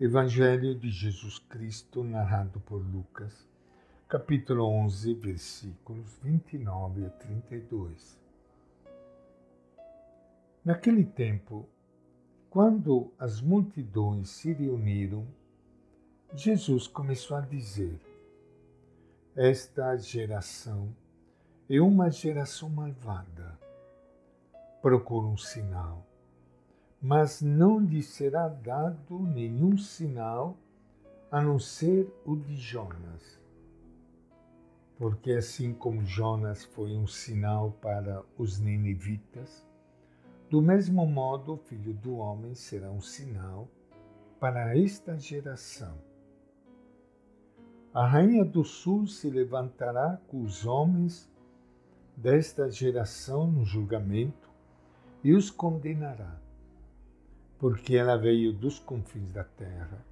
Evangelho de Jesus Cristo, narrado por Lucas, capítulo 11, versículos 29 a 32. Naquele tempo, quando as multidões se reuniram, Jesus começou a dizer: Esta geração é uma geração malvada. Procura um sinal mas não lhe será dado nenhum sinal a não ser o de Jonas. Porque assim como Jonas foi um sinal para os ninivitas, do mesmo modo o Filho do Homem será um sinal para esta geração. A Rainha do Sul se levantará com os homens desta geração no julgamento e os condenará porque ela veio dos confins da terra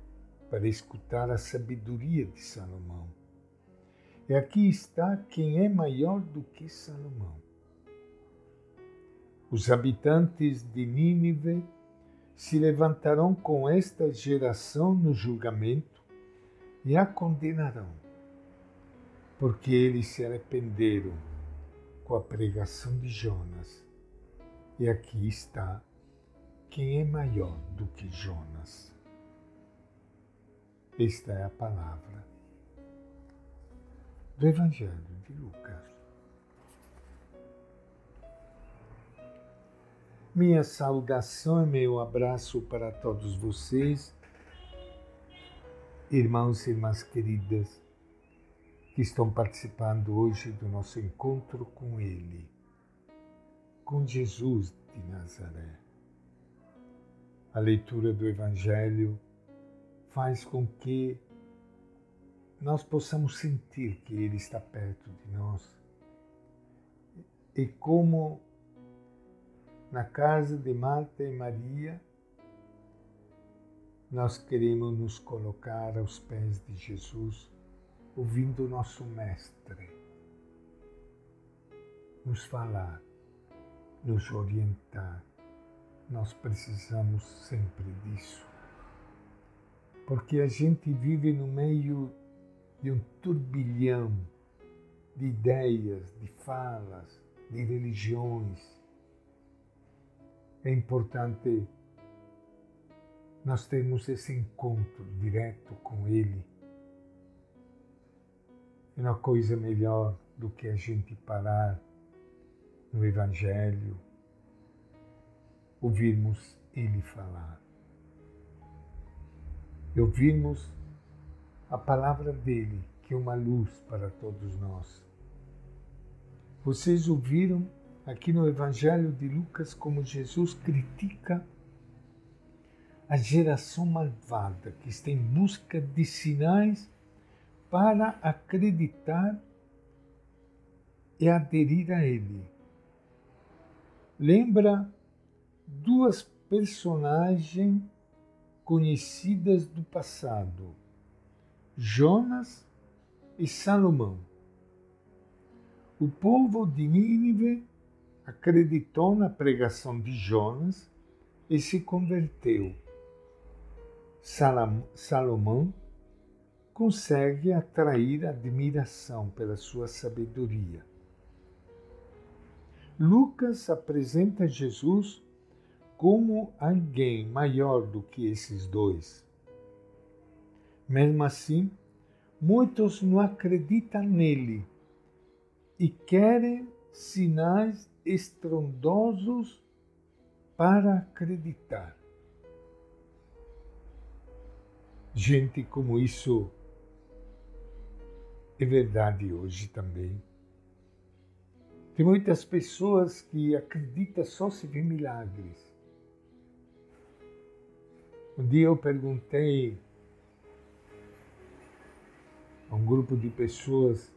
para escutar a sabedoria de Salomão. E aqui está quem é maior do que Salomão. Os habitantes de Nínive se levantarão com esta geração no julgamento e a condenarão, porque eles se arrependeram com a pregação de Jonas. E aqui está quem é maior do que Jonas? Esta é a palavra do Evangelho de Lucas. Minha saudação e meu abraço para todos vocês, irmãos e irmãs queridas, que estão participando hoje do nosso encontro com Ele, com Jesus de Nazaré a leitura do Evangelho faz com que nós possamos sentir que Ele está perto de nós. E como na casa de Marta e Maria, nós queremos nos colocar aos pés de Jesus, ouvindo o nosso Mestre nos falar, nos orientar nós precisamos sempre disso. Porque a gente vive no meio de um turbilhão de ideias, de falas, de religiões. É importante nós termos esse encontro direto com Ele. É uma coisa melhor do que a gente parar no Evangelho, ouvirmos Ele falar. E ouvirmos a palavra dele, que é uma luz para todos nós. Vocês ouviram aqui no Evangelho de Lucas como Jesus critica a geração malvada que está em busca de sinais para acreditar e aderir a Ele. Lembra duas personagens conhecidas do passado, Jonas e Salomão. O povo de Nínive acreditou na pregação de Jonas e se converteu. Salomão consegue atrair admiração pela sua sabedoria. Lucas apresenta Jesus como alguém maior do que esses dois. Mesmo assim, muitos não acreditam nele e querem sinais estrondosos para acreditar. Gente como isso é verdade hoje também. Tem muitas pessoas que acreditam só se vê milagres. Um dia eu perguntei a um grupo de pessoas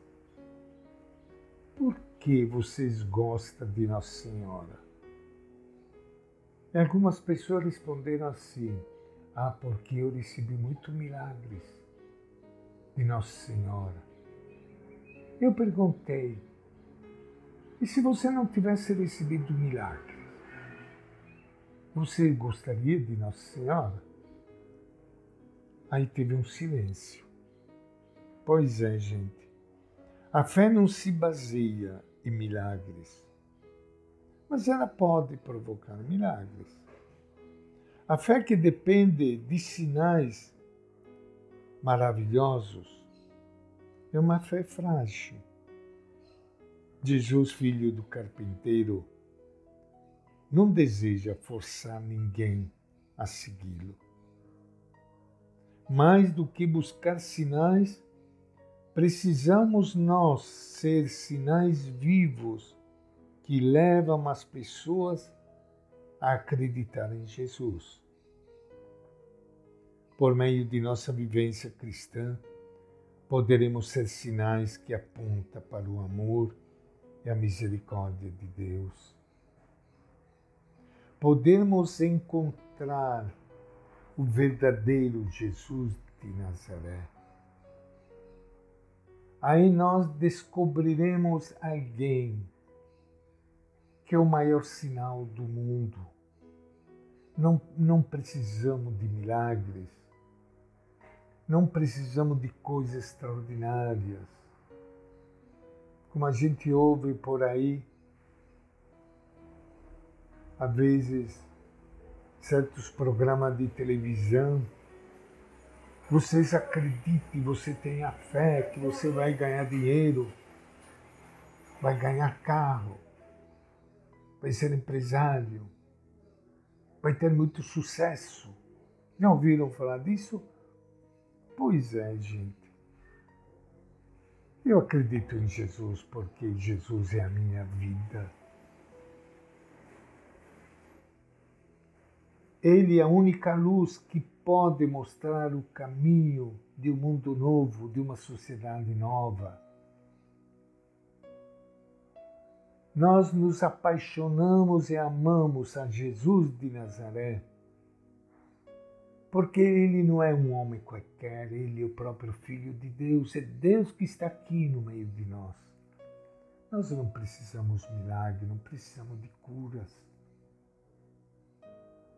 por que vocês gostam de Nossa Senhora? E algumas pessoas responderam assim: Ah, porque eu recebi muitos milagres de Nossa Senhora. Eu perguntei: e se você não tivesse recebido milagres, você gostaria de Nossa Senhora? Aí teve um silêncio. Pois é, gente. A fé não se baseia em milagres, mas ela pode provocar milagres. A fé que depende de sinais maravilhosos é uma fé frágil. Jesus, filho do carpinteiro, não deseja forçar ninguém a segui-lo. Mais do que buscar sinais, precisamos nós ser sinais vivos que levam as pessoas a acreditar em Jesus. Por meio de nossa vivência cristã, poderemos ser sinais que apontam para o amor e a misericórdia de Deus. Podemos encontrar o verdadeiro Jesus de Nazaré. Aí nós descobriremos alguém que é o maior sinal do mundo. Não, não precisamos de milagres, não precisamos de coisas extraordinárias. Como a gente ouve por aí, às vezes, certos programas de televisão, vocês acreditem, você tenha fé que você vai ganhar dinheiro, vai ganhar carro, vai ser empresário, vai ter muito sucesso. Já ouviram falar disso? Pois é, gente. Eu acredito em Jesus porque Jesus é a minha vida. Ele é a única luz que pode mostrar o caminho de um mundo novo, de uma sociedade nova. Nós nos apaixonamos e amamos a Jesus de Nazaré, porque ele não é um homem qualquer, ele é o próprio Filho de Deus, é Deus que está aqui no meio de nós. Nós não precisamos de milagre, não precisamos de curas,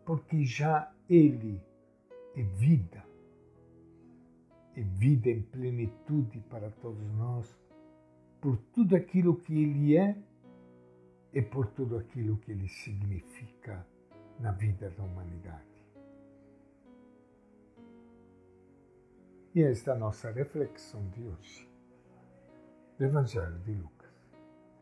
porque já Ele é vida, é vida em plenitude para todos nós, por tudo aquilo que Ele é e por tudo aquilo que ele significa na vida da humanidade. E esta é a nossa reflexão de hoje do Evangelho de Lucas.